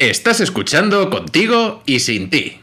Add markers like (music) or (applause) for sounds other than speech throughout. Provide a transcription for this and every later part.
Estás escuchando contigo y sin ti.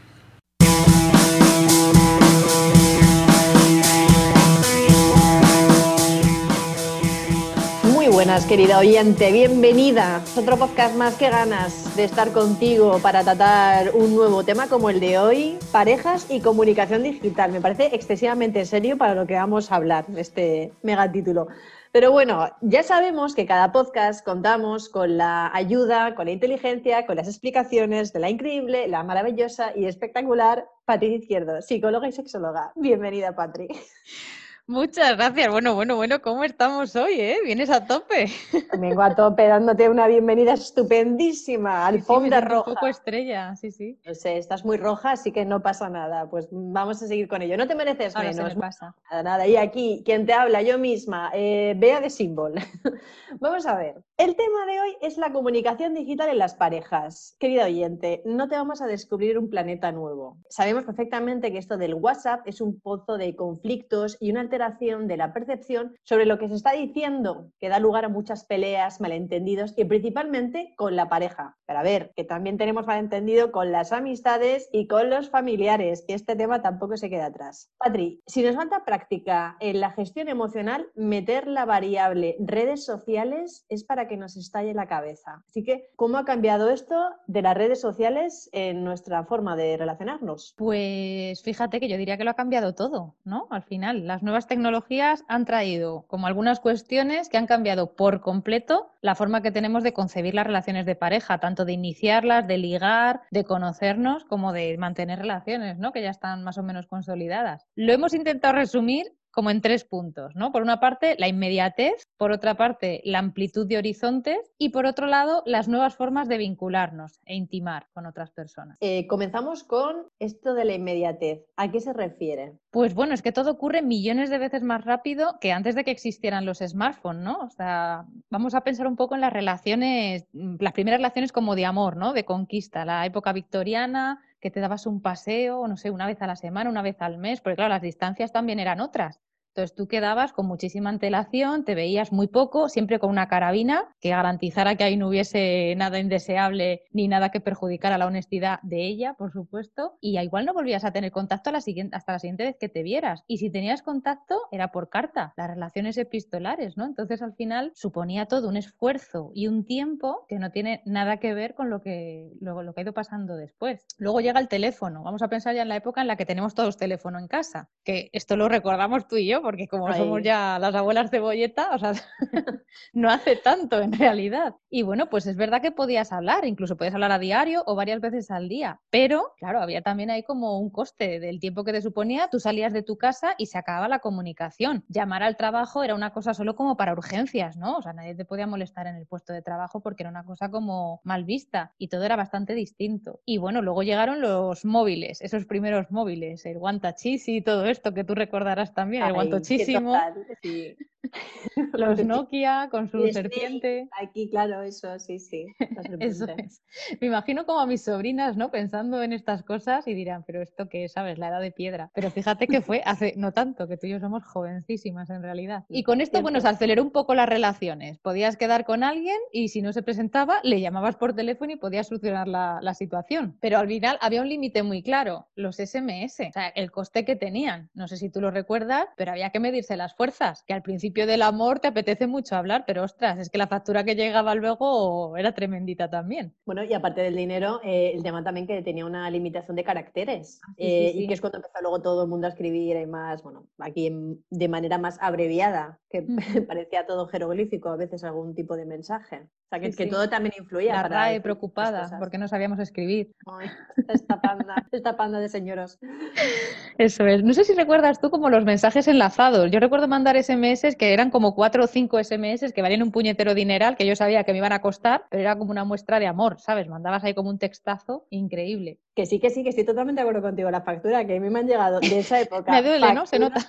Muy buenas, querida oyente, bienvenida. Otro podcast más que ganas de estar contigo para tratar un nuevo tema como el de hoy, parejas y comunicación digital. Me parece excesivamente serio para lo que vamos a hablar, este megatítulo. Pero bueno, ya sabemos que cada podcast contamos con la ayuda, con la inteligencia, con las explicaciones de la increíble, la maravillosa y espectacular Patricia Izquierdo, psicóloga y sexóloga. Bienvenida, Patri. Muchas gracias. Bueno, bueno, bueno, ¿cómo estamos hoy? Eh? ¿Vienes a tope? Vengo a tope dándote una bienvenida estupendísima, alfombra sí, sí, roja. Un poco estrella, sí, sí. No sé, estás muy roja, así que no pasa nada. Pues vamos a seguir con ello. No te mereces Ahora menos. Se me pasa. Nada, nada. Y aquí, quien te habla, yo misma, eh, Bea de Symbol. (laughs) vamos a ver. El tema de hoy es la comunicación digital en las parejas. Querida oyente, no te vamos a descubrir un planeta nuevo. Sabemos perfectamente que esto del WhatsApp es un pozo de conflictos y una alteración de la percepción sobre lo que se está diciendo, que da lugar a muchas peleas, malentendidos y principalmente con la pareja. Pero a ver, que también tenemos malentendido con las amistades y con los familiares, y este tema tampoco se queda atrás. Patri, si nos falta práctica en la gestión emocional, meter la variable redes sociales es para que nos estalle la cabeza. Así que, ¿cómo ha cambiado esto de las redes sociales en nuestra forma de relacionarnos? Pues fíjate que yo diría que lo ha cambiado todo, ¿no? Al final, las nuevas tecnologías han traído como algunas cuestiones que han cambiado por completo la forma que tenemos de concebir las relaciones de pareja, tanto de iniciarlas, de ligar, de conocernos, como de mantener relaciones, ¿no? Que ya están más o menos consolidadas. Lo hemos intentado resumir como en tres puntos, ¿no? Por una parte, la inmediatez, por otra parte, la amplitud de horizontes y por otro lado, las nuevas formas de vincularnos e intimar con otras personas. Eh, comenzamos con esto de la inmediatez. ¿A qué se refiere? Pues bueno, es que todo ocurre millones de veces más rápido que antes de que existieran los smartphones, ¿no? O sea, vamos a pensar un poco en las relaciones, las primeras relaciones como de amor, ¿no? De conquista, la época victoriana, que te dabas un paseo, no sé, una vez a la semana, una vez al mes, porque claro, las distancias también eran otras. Entonces tú quedabas con muchísima antelación, te veías muy poco, siempre con una carabina que garantizara que ahí no hubiese nada indeseable ni nada que perjudicara la honestidad de ella, por supuesto, y igual no volvías a tener contacto hasta la siguiente vez que te vieras. Y si tenías contacto era por carta, las relaciones epistolares, ¿no? Entonces al final suponía todo un esfuerzo y un tiempo que no tiene nada que ver con lo que, lo, lo que ha ido pasando después. Luego llega el teléfono, vamos a pensar ya en la época en la que tenemos todos teléfono en casa, que esto lo recordamos tú y yo porque como somos ya las abuelas cebolleta, o sea, (laughs) no hace tanto en realidad. Y bueno, pues es verdad que podías hablar, incluso podías hablar a diario o varias veces al día, pero claro, había también ahí como un coste del tiempo que te suponía, tú salías de tu casa y se acababa la comunicación. Llamar al trabajo era una cosa solo como para urgencias, ¿no? O sea, nadie te podía molestar en el puesto de trabajo porque era una cosa como mal vista y todo era bastante distinto. Y bueno, luego llegaron los móviles, esos primeros móviles, el guantachisi y todo esto que tú recordarás también, el Total, sí. (laughs) los Nokia con su Y Snake, serpiente. Aquí, claro, eso, sí, sí. (laughs) Eso es. Me imagino como a mis sobrinas, ¿no? Pensando en estas cosas y dirán, pero esto qué es, ¿sabes? La edad de piedra. Pero fíjate que fue hace no tanto, que tú y yo somos jovencísimas en realidad. Y con esto, bueno, se aceleró un poco las relaciones. Podías quedar con alguien y si no se presentaba, le llamabas por teléfono y podías solucionar la, la situación. Pero al final había un límite muy claro, los SMS, o sea, el coste que tenían. No sé si tú lo recuerdas, pero había que medirse las fuerzas, que al principio del amor te apetece mucho hablar, pero ostras, es que la factura que llegaba luego era tremendita también. Bueno, y aparte del dinero, eh, el tema también que tenía una limitación de caracteres. Ah, sí, eh, sí, Y que es cuando empezó luego todo el mundo a escribir y más, bueno, aquí en- de manera más abreviada, que (laughs) parecía todo jeroglífico, a veces algún tipo de mensaje. O sea, que, Sí, que sí. todo también influía. La para decir preocupada porque no sabíamos escribir. Ay, esta panda, esta panda de señoros. (laughs) Eso es. No sé si recuerdas tú como los mensajes Yo recuerdo mandar SMS que eran como cuatro o cinco SMS que valían un puñetero dineral que yo sabía que me iban a costar, pero era como una muestra de amor, ¿sabes? Mandabas ahí como un textazo increíble. Que sí, que sí, que estoy totalmente de acuerdo contigo. La factura que a mí me han llegado de esa (laughs) época. Me duele, ¿no? Se nota.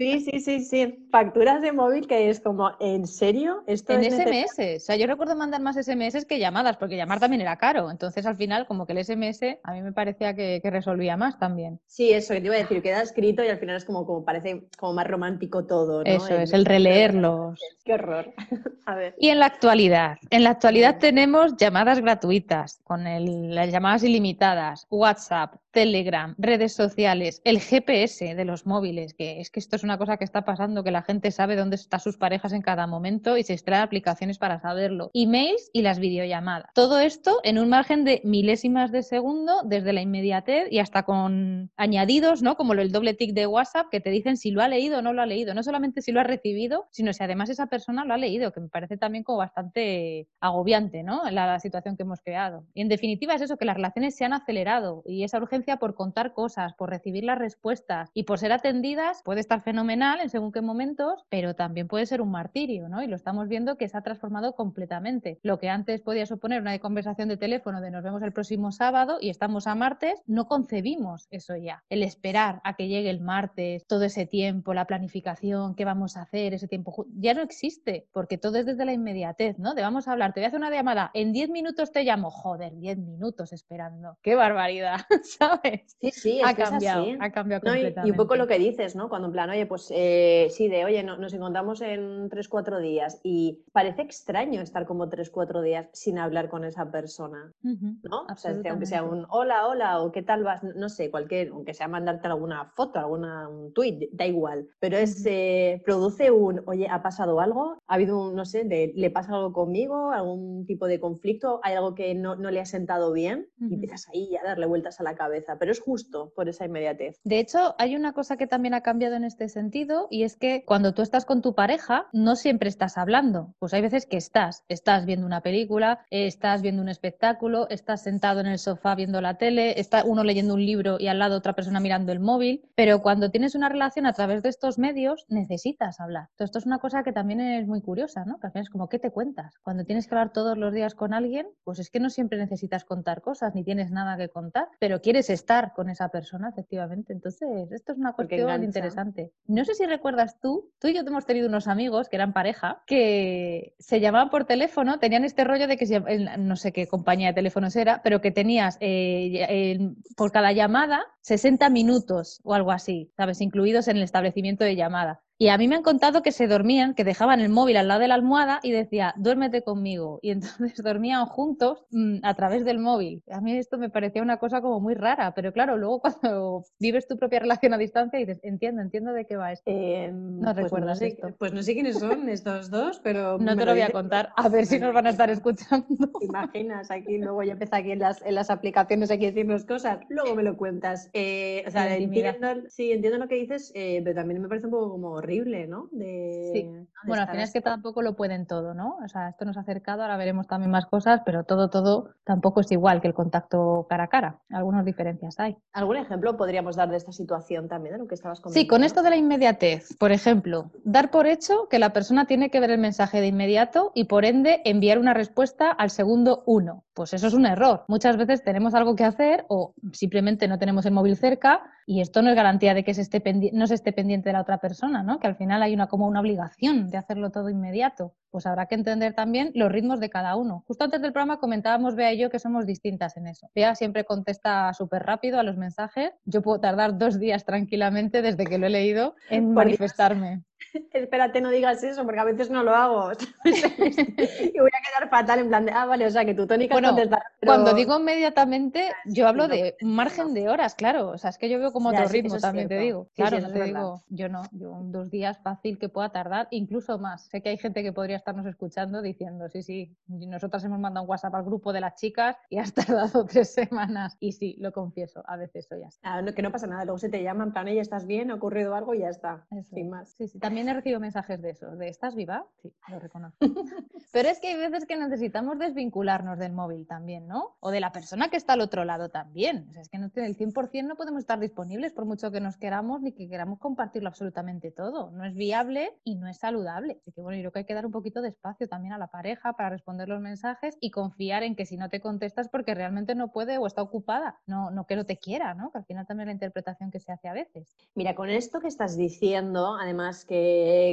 Sí, sí, sí, sí. Facturas de móvil que es como, ¿en serio? ¿Esto En es? SMS. O sea, yo recuerdo mandar más SMS que llamadas, porque llamar también era caro. Entonces, al final, como que el SMS a mí me parecía que, que resolvía más también. Sí, eso que te iba a decir, queda escrito y al final es como, como parece como más romántico todo, ¿no? Eso es, el releerlos. (laughs) Qué horror. (laughs) A ver. Y en la actualidad, en la actualidad tenemos llamadas gratuitas, con el- las llamadas ilimitadas, WhatsApp, Telegram, redes sociales, el GPS de los móviles, que es que esto es una cosa que está pasando, que la gente sabe dónde están sus parejas en cada momento y se extrae aplicaciones para saberlo. Emails y las videollamadas. Todo esto en un margen de milésimas de segundo, desde la inmediatez y hasta con añadidos, ¿no? Como el doble tick de WhatsApp, que te dicen si lo ha leído o no lo ha leído. No solamente si lo ha recibido, sino si además esa persona lo ha leído, que me parece también como bastante agobiante, ¿no? La, la situación que hemos creado. Y en definitiva es eso, que las relaciones se han acelerado y esa urgencia por contar cosas, por recibir las respuestas y por ser atendidas puede estar fenomenal en según qué momentos, pero también puede ser un martirio, ¿no? Y lo estamos viendo que se ha transformado completamente. Lo que antes podía suponer una conversación de teléfono de nos vemos el próximo sábado y estamos a martes, no concebimos eso ya. El esperar a que llegue el martes, todo ese tiempo, la planificación, qué vamos a hacer, ese tiempo, ya no existe, porque todo es desde la inmediatez, ¿no? De vamos a hablar, te voy a hacer una llamada, en 10 minutos te llamo, joder, 10 minutos esperando, qué barbaridad, (laughs) ¿sabes? Sí, sí, es ha que es cambiado, así. ha cambiado No, y, completamente. y un poco lo que dices, ¿no? Cuando en plan, oye, pues eh, sí, de, oye, no- nos encontramos en 3-4 días y parece extraño estar como 3-4 días sin hablar con esa persona, ¿no? O sea, aunque sea un hola, hola, o qué tal vas, no sé, cualquier, aunque sea mandarte alguna foto, alguna, un tweet, da igual, pero es, eh, produce un, oye, ¿ha pasado algo? ¿Ha habido un, no sé, de, ¿le pasa algo conmigo? ¿Algún tipo de conflicto? ¿Hay algo que no, no le ha sentado bien? Y empiezas ahí a darle vueltas a la cabeza, pero es justo por esa inmediatez. De hecho, hay una cosa que también ha cambiado en este sentido y es que cuando tú estás con tu pareja, no siempre estás hablando. Pues hay veces que estás, estás viendo una película, estás viendo un espectáculo, estás sentado en el sofá viendo la tele, está uno leyendo un libro y al lado otra persona mirando el móvil. Pero cuando tienes una relación a través de estos medios, necesitas hablar. Entonces, esto es una cosa que también es muy curiosa, ¿no? Que al final es como, ¿qué te cuentas? Cuando tienes que hablar todos los días con alguien, pues es que no siempre necesitas contar cosas ni tienes nada que contar, pero quieres estar con esa persona, efectivamente. Entonces, esto es una cuestión interesante. No sé si recuerdas tú, tú y yo hemos tenido unos amigos que eran pareja, que se llamaban por teléfono, tenían este rollo de que no sé qué compañía de teléfonos era, pero que tenías eh, por cada llamada 60 minutos o algo así, ¿sabes? Incluidos en el establecimiento de llamada. Y a mí me han contado que se dormían, que dejaban el móvil al lado de la almohada y decía, duérmete conmigo. Y entonces (laughs) dormían juntos mm, a través del móvil. A mí esto me parecía una cosa como muy rara, pero claro, luego (laughs) cuando vives tu propia relación a distancia dices, entiendo, entiendo de qué va esto. Eh, No pues no recuerdas sé, esto. pues no sé quiénes son estos dos, pero (laughs) No te lo voy a contar, a ver si nos van a estar escuchando. ¿Te imaginas aquí? Luego ya empieza aquí en las, en las aplicaciones aquí decirnos cosas, luego me lo cuentas. Eh, o sea, entiendo, sí, entiendo lo que dices, eh, pero también me parece un poco como horrible, ¿no? De, Sí. ¿no? de Bueno, al final es que tampoco lo pueden todo, ¿no? O sea, esto nos ha acercado, ahora veremos también más cosas, pero todo, todo tampoco es igual que el contacto cara a cara. Algunas diferencias hay. ¿Algún ejemplo podríamos dar de esta situación también, de lo que estabas comentando? Sí, con esto de la inmediatez, por ejemplo, dar por hecho que la persona tiene que ver el mensaje de inmediato y por ende enviar una respuesta al segundo uno. Pues eso es un error. Muchas veces tenemos algo que hacer o simplemente no tenemos el móvil cerca y esto no es garantía de que se esté no se esté pendiente de la otra persona, ¿no? Que al final hay una como una obligación de hacerlo todo inmediato. Pues habrá que entender también los ritmos de cada uno. Justo antes del programa comentábamos Bea y yo que somos distintas en eso. Bea siempre contesta súper rápido a los mensajes. Yo puedo tardar dos días tranquilamente desde que lo he leído en manifestarme. Espérate, no digas eso, porque a veces no lo hago. (laughs) y voy a quedar fatal en plan de, ah, vale, o sea, que tu tónica Bueno, es pero- Cuando digo inmediatamente, yo hablo de margen de horas, claro. O sea, es que yo veo como Ya, otro ritmo también, te digo. Sí, Claro, no te digo, yo no, yo dos días fácil que pueda tardar, incluso más. Sé que hay gente que podría estarnos escuchando diciendo, sí, sí, nosotras hemos mandado un WhatsApp al grupo de las chicas y has (laughs) tardado tres semanas. Y sí, lo confieso, a veces soy así. Ah, no, que no pasa nada, luego se te llama en plan, oye, ¿estás bien? ¿Ha ocurrido algo? Y ya está, Eso sin más. Sí, sí, también he recibido mensajes de eso, de ¿estás viva? Sí, lo reconozco. (laughs) Pero es que hay veces que necesitamos desvincularnos del móvil también, ¿no? O de la persona que está al otro lado también. O sea, es que no, el 100% no podemos estar disponibles por mucho que nos queramos ni que queramos compartirlo absolutamente todo. No es viable y no es saludable. Así que bueno, yo creo que hay que dar un poquito de espacio también a la pareja para responder los mensajes y confiar en que si no te contestas porque realmente no puede o está ocupada, no, no que no te quiera, ¿no? Que al final también es la interpretación que se hace a veces. Mira, con esto que estás diciendo, además que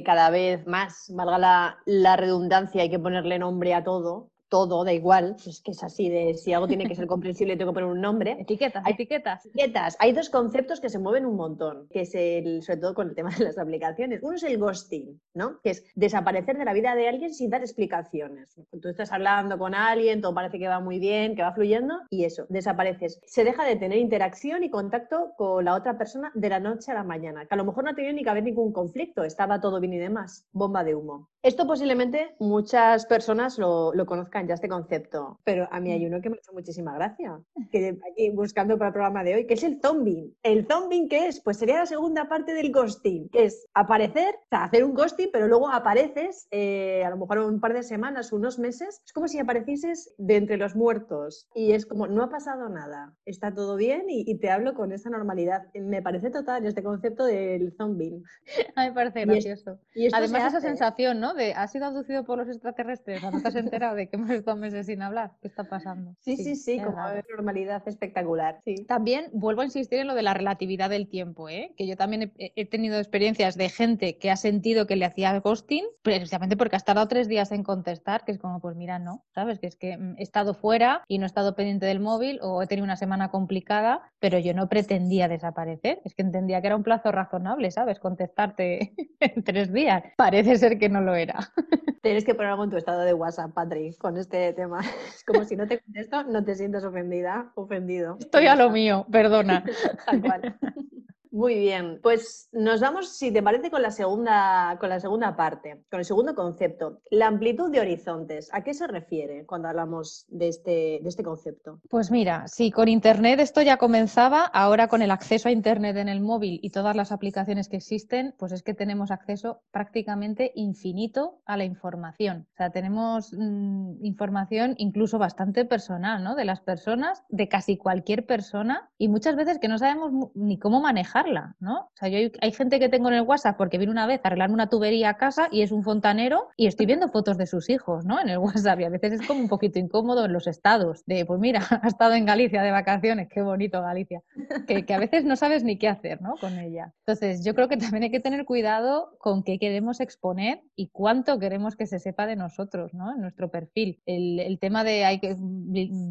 cada vez más, valga la, la redundancia, hay que ponerle nombre a todo, todo, da igual, es que es así de si algo tiene que ser comprensible tengo que poner un nombre. Etiquetas, Hay- etiquetas. Etiquetas. Hay dos conceptos que se mueven un montón, que es el, sobre todo con el tema de las aplicaciones. Uno es el ghosting, ¿no? Que es desaparecer de la vida de alguien sin dar explicaciones. Tú estás hablando con alguien, todo parece que va muy bien, que va fluyendo, y eso, desapareces. Se deja de tener interacción y contacto con la otra persona de la noche a la mañana, que a lo mejor no ha tenido ni que haber ningún conflicto, estaba todo bien y demás. Bomba de humo. Esto posiblemente muchas personas lo, lo conozcan ya este concepto, pero a mí hay uno que me ha hecho muchísima gracia, que aquí buscando para el programa de hoy, que es el zombie. ¿El zombie qué es? Pues sería la segunda parte del ghosting, que es aparecer, o sea, hacer un ghosting, pero luego apareces, eh, a lo mejor un par de semanas, unos meses, es como si aparecieses de entre los muertos y es como, no ha pasado nada, está todo bien y, y te hablo con esa normalidad. Me parece total este concepto del zombie. (laughs) A mí me parece Y gracioso. Y esto Además, esa sensación, ¿no? De, ¿has sido abducido por los extraterrestres? ¿O ¿No te has enterado de que hemos estado meses sin hablar? ¿Qué está pasando? Sí, sí, sí, es como una normalidad espectacular. Sí. También vuelvo a insistir en lo de la relatividad del tiempo, ¿eh? que yo también he, he tenido experiencias de gente que ha sentido que le hacía ghosting, precisamente porque has tardado tres días en contestar, que es como, pues mira, no, ¿sabes? Que es que mm, he estado fuera y no he estado pendiente del móvil o he tenido una semana complicada, pero yo no pretendía desaparecer, es que entendía que era un plazo razonable, ¿sabes? Contestarte (laughs) en tres días. Parece ser que no lo era. (laughs) Tienes que poner algo en tu estado de WhatsApp, Patri, con este tema. Es como si no te contesto, no te sientas ofendida, ofendido. Estoy a lo mío, perdona. (laughs) Tal cual. (laughs) Muy bien, pues nos vamos, si te parece, con la segunda, con la segunda parte, con el segundo concepto, la amplitud de horizontes. ¿A qué se refiere cuando hablamos de este, de este concepto? Pues mira, si con Internet esto ya comenzaba, ahora con el acceso a Internet en el móvil y todas las aplicaciones que existen, pues es que tenemos acceso prácticamente infinito a la información. O sea, tenemos mm, información incluso bastante personal, ¿no? De las personas, de casi cualquier persona y muchas veces que no sabemos ni cómo manejarla, ¿no? O sea, yo hay, hay gente que tengo en el WhatsApp porque vino una vez a arreglarme una tubería a casa y es un fontanero y estoy viendo fotos de sus hijos, ¿no? En el (laughs) WhatsApp y a veces es como un poquito incómodo en los estados de, pues mira, (laughs) ha estado en Galicia de vacaciones, qué bonito Galicia, que, que a veces no sabes ni qué hacer, ¿no? Con ella. Entonces, yo creo que también hay que tener cuidado con qué queremos exponer y cuánto queremos que se sepa de nosotros, ¿no? En nuestro perfil. El, el tema de hay que,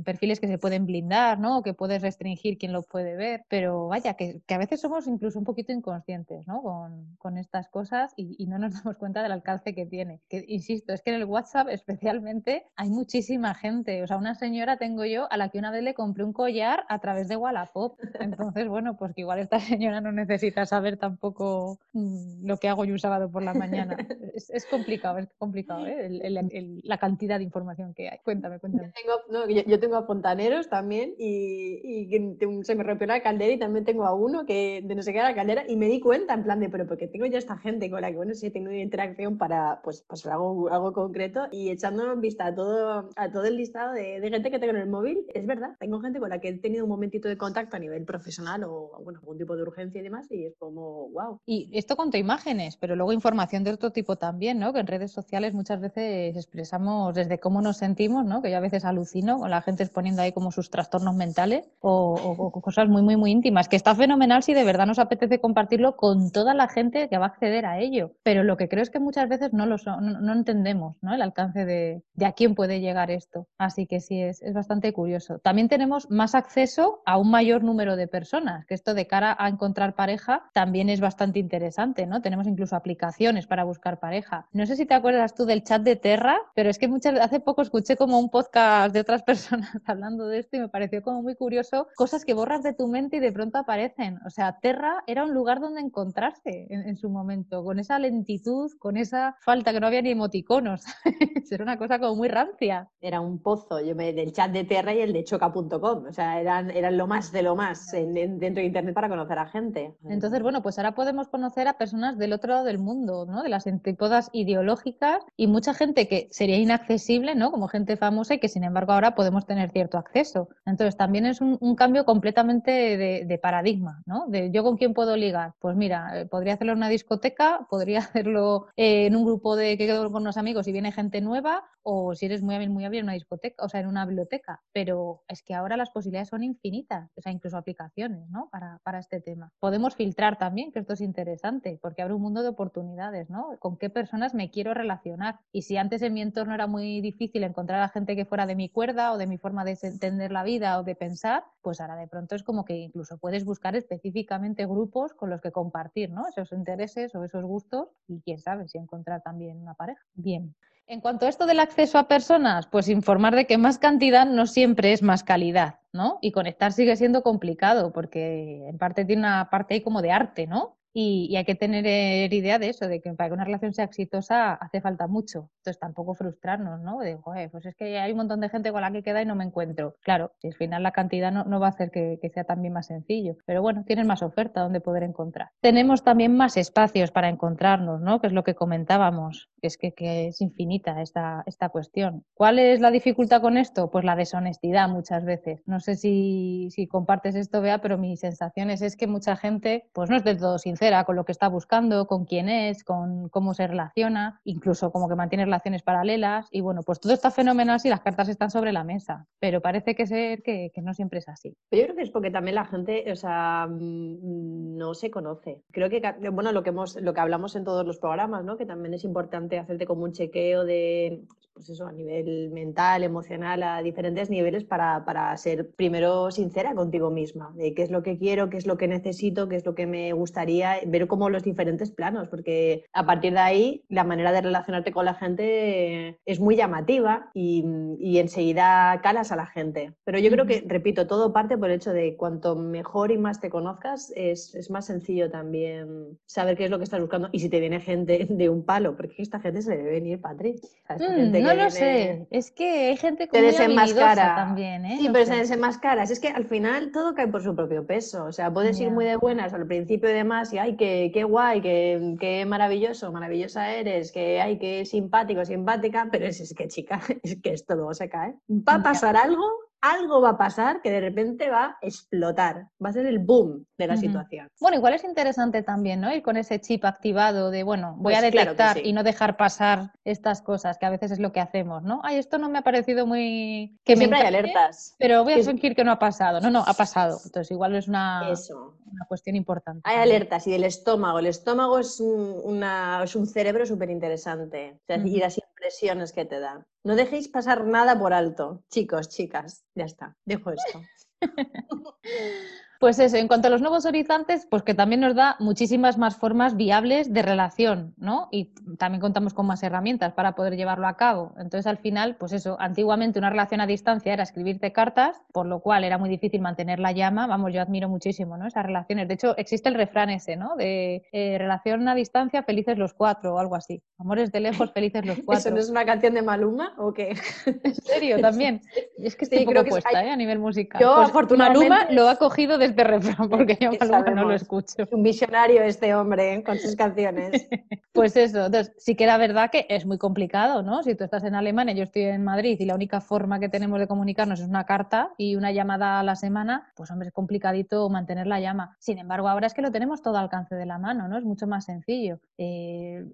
perfiles que se pueden blindar, ¿no? O que puedes restringir quién lo puede ver, pero vaya, que, que a veces somos incluso un poquito inconscientes, ¿no? Con, con estas cosas y, y no nos (laughs) damos cuenta del alcance que tiene. Que, insisto, es que en el WhatsApp especialmente hay muchísima gente. O sea, una señora tengo yo a la que una vez le compré un collar a través de Wallapop. Entonces, bueno, pues que igual esta (laughs) señora no necesita saber tampoco mm, lo que hago yo un sábado por la mañana. (laughs) Es, es complicado, es complicado, ¿eh? El- el- el- la cantidad de información que hay. Cuéntame, cuéntame. Tengo, no, yo, yo tengo a fontaneros también y, y se me rompió la caldera y también tengo a uno que no sé qué era la caldera y me di cuenta en plan de, pero porque tengo ya esta gente con la que, bueno, sí he tenido una interacción para, pues, pues algo, algo concreto y echando en vista a todo, a todo el listado de, gente que tengo en el móvil, es verdad, tengo gente con la que he tenido un momentito de contacto a nivel profesional o, bueno, algún tipo de urgencia y demás y es como, wow. Y esto con imágenes, pero luego información de otro tipo también, ¿no? Que en redes sociales muchas veces expresamos desde cómo nos sentimos, ¿no? Que yo a veces alucino con la gente exponiendo ahí como sus trastornos mentales o- o cosas muy, muy, muy íntimas, que está fenomenal si de verdad nos apetece compartirlo con toda la gente que va a acceder a ello. Pero lo que creo es que muchas veces no lo son- no, entendemos, ¿no? El alcance de, de a quién puede llegar esto. Así que sí, es, es bastante curioso. También tenemos más acceso a un mayor número de personas, que esto de cara a encontrar pareja también es bastante interesante, ¿no? Tenemos incluso aplicaciones para buscar pareja. No sé si te acuerdas tú del chat de Terra, pero es que muchas hace poco escuché como un podcast de otras (laughs) personas hablando de esto y me pareció como muy curioso cosas que borras de tu mente y de pronto aparecen. O sea, Era un lugar donde encontrarse en, en su momento, con esa lentitud, con esa falta que no había ni emoticonos. (laughs) Era una cosa como muy rancia. Era un pozo, yo me, del chat de Terra y el de choca.com, o sea, eran, eran lo más de lo más en- en- dentro de Internet para conocer a gente. Entonces, bueno, pues ahora podemos conocer a personas del otro lado del mundo, ¿no? De las antípodas ideológicas y mucha gente que sería inaccesible, ¿no? Como gente famosa y que sin embargo ahora podemos tener cierto acceso. Entonces, también es un, un cambio completamente de, de paradigma, ¿no? De, ¿yo con quién puedo ligar? Pues mira, eh, podría hacerlo en una discoteca, (laughs) podría hacerlo en un grupo de que quedo con unos amigos y viene gente nueva, o si eres muy hábil, muy hábil en una discoteca, o sea, en una biblioteca. Pero es que ahora las posibilidades son infinitas, o sea, incluso aplicaciones, ¿no? Para, para este tema. Podemos filtrar también, que esto es interesante, porque abre un mundo de oportunidades, ¿no? ¿Con qué personas me quiero relacionar? Y si antes en mi entorno era muy difícil encontrar a gente que fuera de mi cuerda o de mi forma de entender la vida o de pensar, pues ahora de pronto es como que incluso puedes buscar específicamente grupos con los que compartir, ¿no? Esos intereses o esos gustos y quién sabe si encontrar también una pareja. Bien. En cuanto a esto del acceso a personas, pues informar de que más cantidad no siempre es más calidad, ¿no? Y conectar sigue siendo complicado porque en parte tiene una parte ahí como de arte, ¿no? Y, hay que tener idea de eso, de que para que una relación sea exitosa hace falta mucho. Entonces tampoco frustrarnos, ¿no? De, joder, pues es que hay un montón de gente con la que queda y no me encuentro. Claro, si al final la cantidad no, va a hacer que, sea también más sencillo. Pero bueno, tienes más oferta donde poder encontrar. Tenemos también más espacios para encontrarnos, ¿no? Que es lo que comentábamos, que es que, es infinita esta, esta cuestión. ¿Cuál es la dificultad con esto? Pues la deshonestidad muchas veces. No sé si, si compartes esto, Bea, pero mi sensación es, que mucha gente pues no es del todo sincera con lo que está buscando, con quién es, con cómo se relaciona, incluso como que mantiene relaciones paralelas. Y bueno, pues todo está fenomenal si las cartas están sobre la mesa, pero parece que ser que, no siempre es así. Yo creo que es porque también la gente, o sea, mm, no se conoce. Creo que, bueno, lo que, hemos, lo que hablamos en todos los programas, ¿no? Que también es importante hacerte como un chequeo de, pues eso, a nivel mental, emocional, a diferentes niveles para, para ser primero sincera contigo misma, de qué es lo que quiero, qué es lo que necesito, qué es lo que me gustaría ver como los diferentes planos, porque a partir de ahí la manera de relacionarte con la gente es muy llamativa y, y enseguida calas a la gente. Pero yo creo que, repito, todo parte por el hecho de cuanto mejor y más te conozcas, es, es más sencillo también saber qué es lo que estás buscando y si te viene gente de un palo, porque esta gente se le debe venir, Patrick. Mm, no lo sé, es que hay gente que se desenmascara también. ¿eh? Sí, pero se desenmascara. Es que al final todo cae por su propio peso. O sea, puedes ir muy de buenas al principio y demás y ay, qué, qué guay, qué, qué, maravilloso, maravillosa eres, que ay, qué simpático, simpática, pero es, es que chica, (laughs) es que esto luego se cae. Va a pasar algo algo va a pasar que de repente va a explotar, va a ser el boom de la situación. Bueno, igual es interesante también, ¿no? Ir con ese chip activado de, bueno, voy a pues detectar y no dejar pasar estas cosas, que a veces es lo que hacemos, ¿no? Ay, esto no me ha parecido muy... Que Siempre hay alertas. Pero voy a fingir que no ha pasado. No, no, ha pasado. Entonces igual es una, una cuestión importante. Hay alertas y del estómago. El estómago es un, una, es un cerebro súper interesante. O sea, y las impresiones que te da. No dejéis pasar nada por alto, chicos, chicas. Ya está, dejo esto. (laughs) Pues eso, en cuanto a los nuevos horizontes, pues que también nos da muchísimas más formas viables de relación, ¿no? Y también contamos con más herramientas para poder llevarlo a cabo. Entonces, al final, pues eso, antiguamente una relación a distancia era escribirte cartas, por lo cual era muy difícil mantener la llama. Vamos, yo admiro muchísimo, ¿no? Esas relaciones. De hecho, existe el refrán ese, ¿no? De eh, relación a distancia, felices los cuatro o algo así. Amores de lejos, felices los cuatro. (laughs) ¿Eso no es una canción de Maluma o qué? ¿En serio? También. (laughs) Es que estoy sí, creo que puesta, ¿eh? A nivel musical. Yo, pues, afortunadamente... Maluma lo ha cogido este refrán, porque yo no lo escucho. Un visionario este hombre ¿eh? con sus canciones. (laughs) pues eso, entonces sí que era verdad que es muy complicado, ¿no? Si tú estás en Alemania, yo estoy en Madrid y la única forma que tenemos de comunicarnos es una carta y una llamada a la semana, pues hombre, es complicadito mantener la llama. Sin embargo, ahora es que lo tenemos todo al alcance de la mano, ¿no? Es mucho más sencillo. Eh,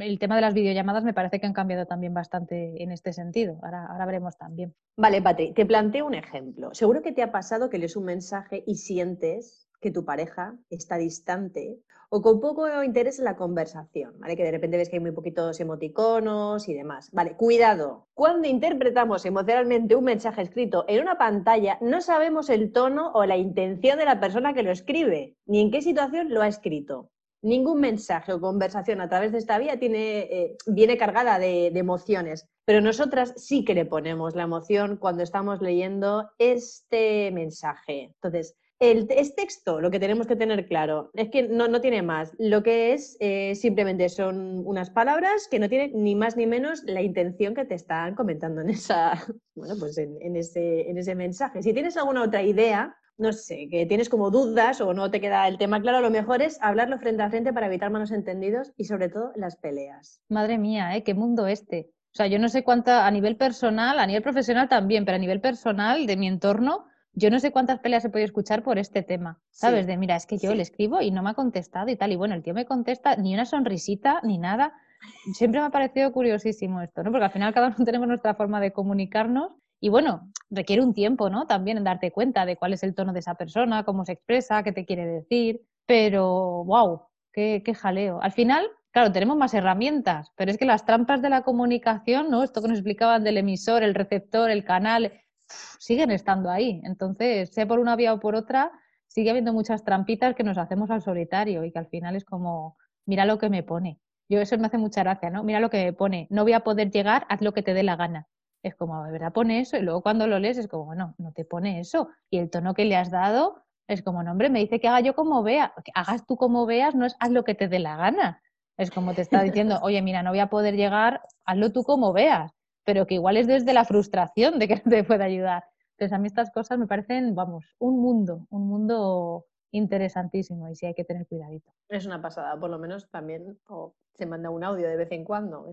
el tema de las videollamadas me parece que han cambiado también bastante en este sentido. Ahora, ahora veremos también. Vale, Patri, te planteo un ejemplo. Seguro que te ha pasado que lees un mensaje y sientes que tu pareja está distante o con poco interés en la conversación, ¿vale? Que de repente ves que hay muy poquitos emoticonos y demás. Vale, cuidado. Cuando interpretamos emocionalmente un mensaje escrito en una pantalla, no sabemos el tono o la intención de la persona que lo escribe, ni en qué situación lo ha escrito. Ningún mensaje o conversación a través de esta vía tiene, eh, viene cargada de, emociones, pero nosotras sí que le ponemos la emoción cuando estamos leyendo este mensaje. Entonces, el, es texto, lo que tenemos que tener claro. Es que no, no tiene más. Lo que es eh, simplemente son unas palabras que no tienen ni más ni menos la intención que te están comentando en, esa, (laughs) bueno, pues en, ese, en ese mensaje. Si tienes alguna otra idea, no sé, que tienes como dudas o no te queda el tema claro, lo mejor es hablarlo frente a frente para evitar malos entendidos y sobre todo las peleas. Madre mía, ¿eh? qué mundo este. O sea, yo no sé cuánta, a nivel personal, a nivel profesional también, pero a nivel personal de mi entorno, Yo no sé cuántas peleas he podido escuchar por este tema, ¿sabes? De, mira, es que yo le escribo y no me ha contestado y tal. Y bueno, el tío me contesta ni una sonrisita ni nada. Siempre me ha parecido curiosísimo esto, ¿no? Porque al final cada uno (laughs) tenemos nuestra forma de comunicarnos y bueno, requiere un tiempo, ¿no? También en darte cuenta de cuál es el tono de esa persona, cómo se expresa, qué te quiere decir. Pero, wow, qué, qué jaleo. Al final, Claro, tenemos más herramientas, pero es que las trampas de la comunicación, ¿no? Esto que nos explicaban del emisor, el receptor, el canal, siguen estando ahí. Entonces, sea por una vía o por otra, sigue habiendo muchas trampitas que nos hacemos al solitario y que al final es como, mira lo que me pone. Yo eso me hace mucha gracia, ¿no? Mira lo que me pone. No voy a poder llegar, haz lo que te dé la gana. Es como, ¿verdad? Pone eso y luego cuando lo lees es como, bueno, no te pone eso. Y el tono que le has dado es como, no, hombre, me dice que haga yo como vea. Que hagas tú como veas, no es haz lo que te dé la gana. Es como te está diciendo, oye, mira, no voy a poder llegar, hazlo tú como veas, pero que igual es desde la frustración de que no te pueda ayudar. Entonces, a mí estas cosas me parecen, vamos, un mundo, un mundo interesantísimo y sí hay que tener cuidadito. Es una pasada, por lo menos también se manda un audio de vez en cuando.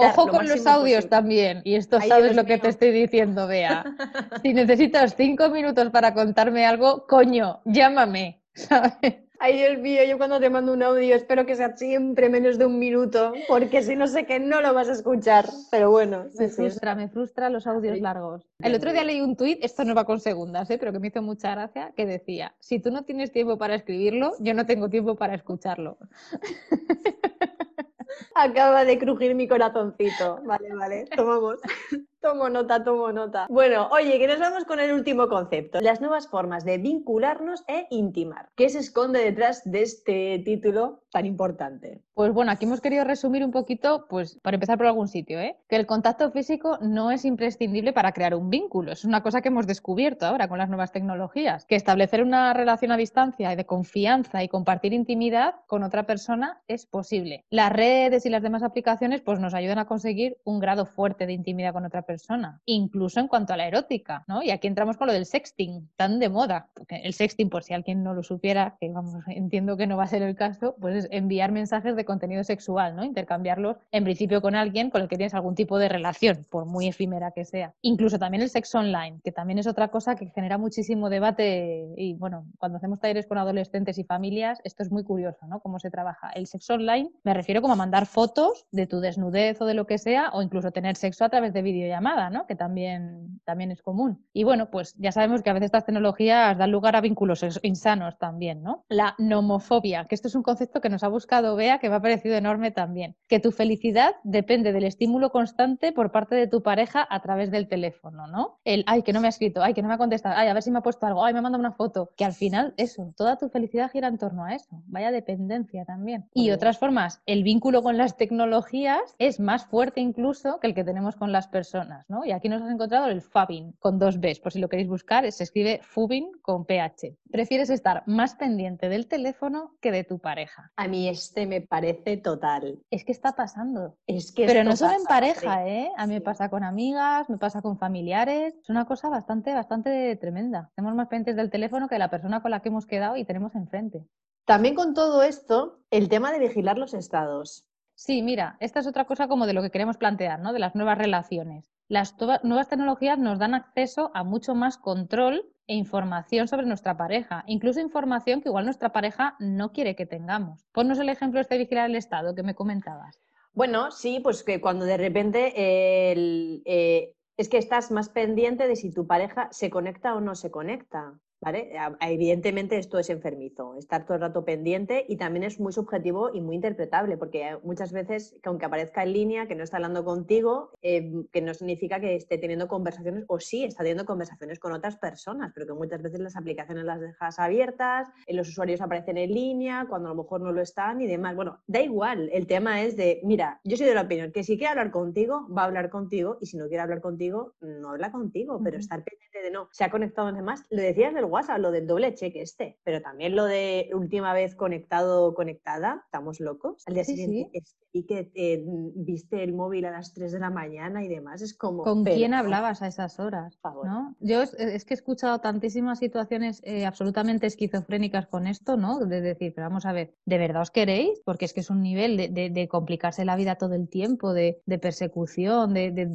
Ojo con los audios también, y esto sabes lo que te estoy diciendo, Bea. (laughs) si necesitas cinco minutos para contarme algo, coño, llámame, (laughs) ¿sabes? Ay, Dios mío, yo cuando te mando un audio espero que sea siempre menos de un minuto, porque si no sé que no lo vas a escuchar. Pero bueno. Me frustra, me frustra los audios largos. El otro día leí un tuit, esto no va con segundas, ¿eh? pero que me hizo mucha gracia, que decía, si tú no tienes tiempo para escribirlo, yo no tengo tiempo para escucharlo. (laughs) Acaba de crujir mi corazoncito. Vale, vale, tomamos. (laughs) Tomo nota, tomo nota. Bueno, oye, que nos vamos con el último concepto, las nuevas formas de vincularnos e intimar. ¿Qué se esconde detrás de este título tan importante? Pues bueno, aquí hemos querido resumir un poquito, pues para empezar por algún sitio, ¿eh? que el contacto físico no es imprescindible para crear un vínculo. Es una cosa que hemos descubierto ahora con las nuevas tecnologías, que establecer una relación a distancia y de confianza y compartir intimidad con otra persona es posible. Las redes y las demás aplicaciones pues nos ayudan a conseguir un grado fuerte de intimidad con otra persona persona, incluso en cuanto a la erótica, ¿no? Y aquí entramos con lo del sexting, tan de moda. El sexting, por si alguien no lo supiera, que vamos, (laughs) entiendo que no va a ser el caso, pues es enviar mensajes de contenido sexual, ¿no? Intercambiarlos en principio con alguien con el que tienes algún tipo de relación, por muy efímera que sea. Incluso también el sexo online, que también es otra cosa que genera muchísimo debate y bueno, cuando hacemos talleres con adolescentes y familias, esto es muy curioso, ¿no? Cómo se trabaja. El sexo online me refiero como a mandar fotos de tu desnudez o de lo que sea, o incluso tener sexo a través de videollamadas ¿no? que también, también es común. Y bueno, pues ya sabemos que a veces estas tecnologías dan lugar a vínculos insanos también. ¿no? La nomofobia, que esto es un concepto que nos ha buscado Bea, que me ha parecido enorme también. Que tu felicidad depende del estímulo constante por parte de tu pareja a través del teléfono. ¿no? El, ay, que no me ha escrito, ay, que no me ha contestado, ay, a ver si me ha puesto algo, ay, me ha mandado una foto. Que al final, eso, toda tu felicidad gira en torno a eso. Vaya dependencia también. Y otras formas, el vínculo con las tecnologías es más fuerte incluso que el que tenemos con las personas. Y aquí nos has encontrado el Fabin con dos Bs, por si lo queréis buscar, se escribe Fubin con PH. Prefieres estar más pendiente del teléfono que de tu pareja. A mí este me parece total. Es que está pasando. Es que Pero no solo en pareja, ¿eh? A mí me pasa con amigas, me pasa con familiares. Es una cosa bastante, bastante tremenda. Tenemos más pendientes del teléfono que de la persona con la que hemos quedado y tenemos enfrente. También con todo esto, el tema de vigilar los estados. Sí, mira, esta es otra cosa como de lo que queremos plantear, ¿no? De las nuevas relaciones las nuevas tecnologías nos dan acceso a mucho más control e información sobre nuestra pareja, incluso información que igual nuestra pareja no quiere que tengamos. Ponnos el ejemplo este vigilar el Estado que me comentabas. Bueno, sí, pues que cuando de repente eh, es que estás más pendiente de si tu pareja se conecta o no se conecta. ¿Vale? Evidentemente esto es enfermizo, estar todo el rato pendiente y también es muy subjetivo y muy interpretable, porque muchas veces, que aunque aparezca en línea, que no está hablando contigo, eh, que no significa que esté teniendo conversaciones, o sí, está teniendo conversaciones con otras personas, pero que muchas veces las aplicaciones las dejas abiertas, eh, los usuarios aparecen en línea, cuando a lo mejor no lo están y demás. Bueno, da igual, el tema es de, mira, yo soy de la opinión que si quiere hablar contigo, va a hablar contigo y si no quiere hablar contigo, no habla contigo, pero estar pendiente de no, se ha conectado además, lo decías del WhatsApp, lo del doble cheque este, pero también lo de última vez conectado, conectada, estamos locos. Al día Sí, siguiente y que eh, viste el móvil a las 3 de la mañana y demás, es como... ¿Con pero, quién hablabas a esas horas? favor. ¿no? Yo es, es que he escuchado tantísimas situaciones eh, absolutamente esquizofrénicas con esto, ¿no? De decir, pero vamos a ver, ¿de verdad os queréis? Porque es que es un nivel de, de- de complicarse la vida todo el tiempo, de, de persecución, de, de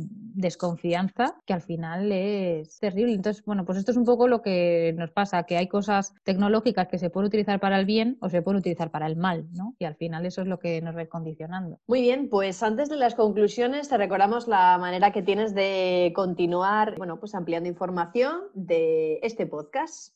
desconfianza, que al final es terrible. Entonces, bueno, pues esto es un poco lo que nos pasa, que hay cosas tecnológicas que se pueden utilizar para el bien o se pueden utilizar para el mal, ¿no? Y al final eso es lo que nos va condicionando. Muy bien, pues antes de las conclusiones te recordamos la manera que tienes de continuar, bueno, pues ampliando información de este podcast.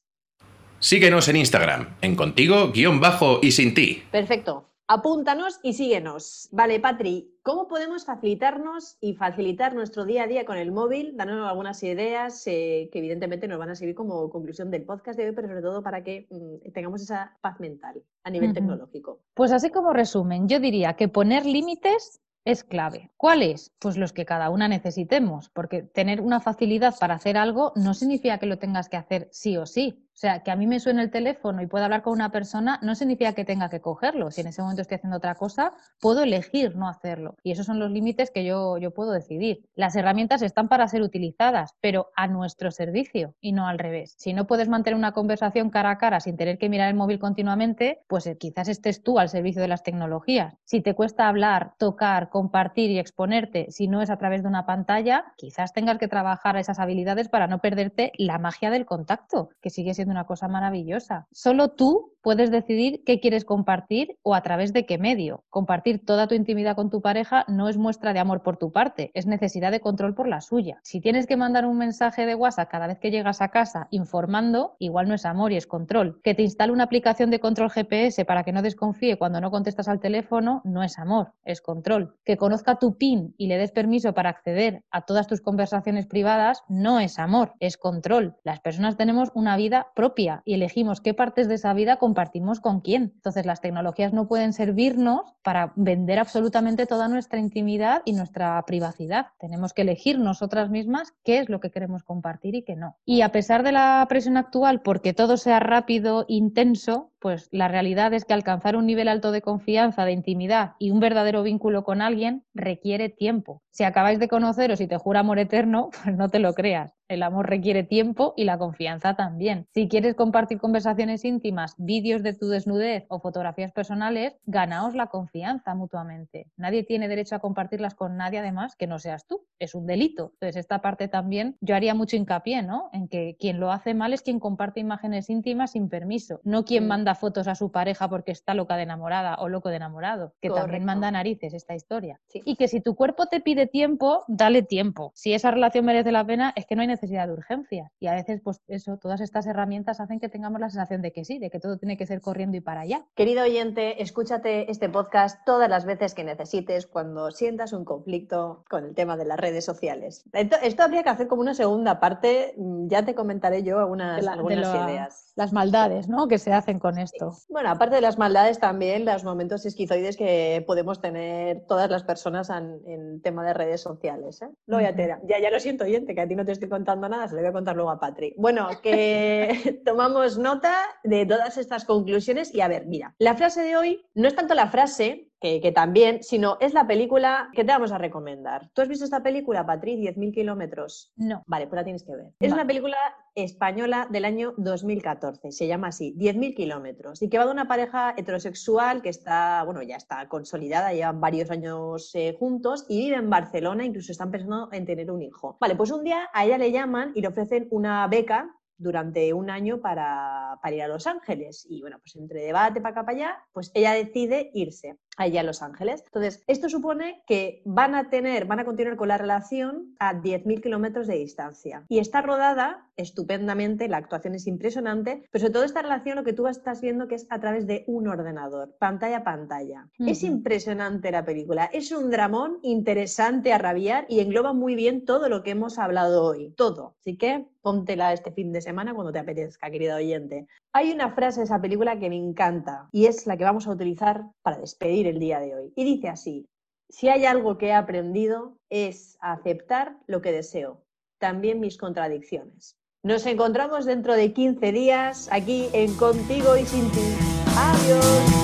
Síguenos en Instagram, en contigo, guion bajo y sin ti. Perfecto. Apúntanos y síguenos. Vale, Patri, ¿cómo podemos facilitarnos y facilitar nuestro día a día con el móvil? Danos algunas ideas eh, que evidentemente nos van a servir como conclusión del podcast de hoy, pero sobre todo para que mm, tengamos esa paz mental a nivel tecnológico. Pues así como resumen, yo diría que poner límites es clave. ¿Cuáles? Pues los que cada una necesitemos, porque tener una facilidad para hacer algo no significa que lo tengas que hacer sí o sí. O sea, que a mí me suene el teléfono y pueda hablar con una persona no significa que tenga que cogerlo. Si en ese momento estoy haciendo otra cosa, puedo elegir no hacerlo. Y esos son los límites que yo, yo puedo decidir. Las herramientas están para ser utilizadas, pero a nuestro servicio y no al revés. Si no puedes mantener una conversación cara a cara sin tener que mirar el móvil continuamente, pues eh, quizás estés tú al servicio de las tecnologías. Si te cuesta hablar, tocar, compartir y exponerte, si no es a través de una pantalla, quizás tengas que trabajar esas habilidades para no perderte la magia del contacto, que sigue siendo una cosa maravillosa. Solo tú puedes decidir qué quieres compartir o a través de qué medio. Compartir toda tu intimidad con tu pareja no es muestra de amor por tu parte, es necesidad de control por la suya. Si tienes que mandar un mensaje de WhatsApp cada vez que llegas a casa informando, igual no es amor y es control. Que te instale una aplicación de control GPS para que no desconfíe cuando no contestas al teléfono, no es amor, es control. Que conozca tu PIN y le des permiso para acceder a todas tus conversaciones privadas, no es amor, es control. Las personas tenemos una vida propia y elegimos qué partes de esa vida compartimos con quién. Entonces las tecnologías no pueden servirnos para vender absolutamente toda nuestra intimidad y nuestra privacidad. Tenemos que elegir nosotras mismas qué es lo que queremos compartir y qué no. Y a pesar de la presión actual, porque todo sea rápido, intenso, pues la realidad es que alcanzar un nivel alto de confianza, de intimidad y un verdadero vínculo con alguien requiere tiempo. Si acabáis de conoceros y te jura amor eterno, (laughs) pues no te lo creas. El amor requiere tiempo y la confianza también. Si quieres compartir conversaciones íntimas, vídeos de tu desnudez o fotografías personales, ganaos la confianza mutuamente. Nadie tiene derecho a compartirlas con nadie además que no seas tú. Es un delito. Entonces, esta parte también yo haría mucho hincapié, ¿no? En que quien lo hace mal es quien comparte imágenes íntimas sin permiso, no quien Mm. manda fotos a su pareja porque está loca de enamorada o loco de enamorado, que también manda narices esta historia. Sí. Y que si tu cuerpo te pide tiempo, dale tiempo. Si esa relación merece la pena, es que no hay necesidad de urgencia. Y a veces, pues eso, todas estas herramientas hacen que tengamos la sensación de que sí, de que todo tiene que ser corriendo y para allá. Querido oyente, escúchate este podcast todas las veces que necesites cuando sientas un conflicto con el tema de las redes sociales. Esto, esto habría que hacer como una segunda parte, mm, ya te comentaré yo algunas, De la- algunas la- ideas. Las maldades, ¿no? Que se hacen con esto. Bueno, aparte de las maldades, también los momentos esquizoides que podemos tener todas las personas en, en tema de redes sociales. ¿eh? Lo voy a Ujú. tener. Ya, ya lo siento, oyente, que a ti no te estoy contando nada, se lo voy a contar luego a Patri. Bueno, que (laughs) tomamos nota de todas estas conclusiones y a ver, mira, la frase de hoy no es tanto la frase, que, que también, sino es la película que te vamos a recomendar. ¿Tú has visto esta película, Patri? 10.000 kilómetros. No. Vale, pues la tienes que ver. Es Vale. una película española del año 2014, se llama así, 10.000 kilómetros, y que va de una pareja heterosexual que está, bueno, ya está consolidada, llevan varios años eh, juntos y vive en Barcelona, incluso están pensando en tener un hijo. Vale, pues un día a ella le llaman y le ofrecen una beca durante un año para, para ir a Los Ángeles. Y bueno, pues entre debate para acá para allá, pues ella decide irse allá a Los Ángeles. Entonces, esto supone que van a tener, van a continuar con la relación a 10.000 kilómetros de distancia. Y está rodada estupendamente, la actuación es impresionante, pero sobre todo esta relación lo que tú estás viendo que es a través de un ordenador, pantalla a pantalla. Es impresionante la película, es un dramón interesante a rabiar y engloba muy bien todo lo que hemos hablado hoy, todo. Así que póntela este fin de semana cuando te apetezca, querido oyente. Hay una frase de esa película que me encanta y es la que vamos a utilizar para despedir el día de hoy. Y dice así, si hay algo que he aprendido es aceptar lo que deseo, también mis contradicciones. Nos encontramos dentro de 15 días aquí en Contigo y Sin Ti. Adiós.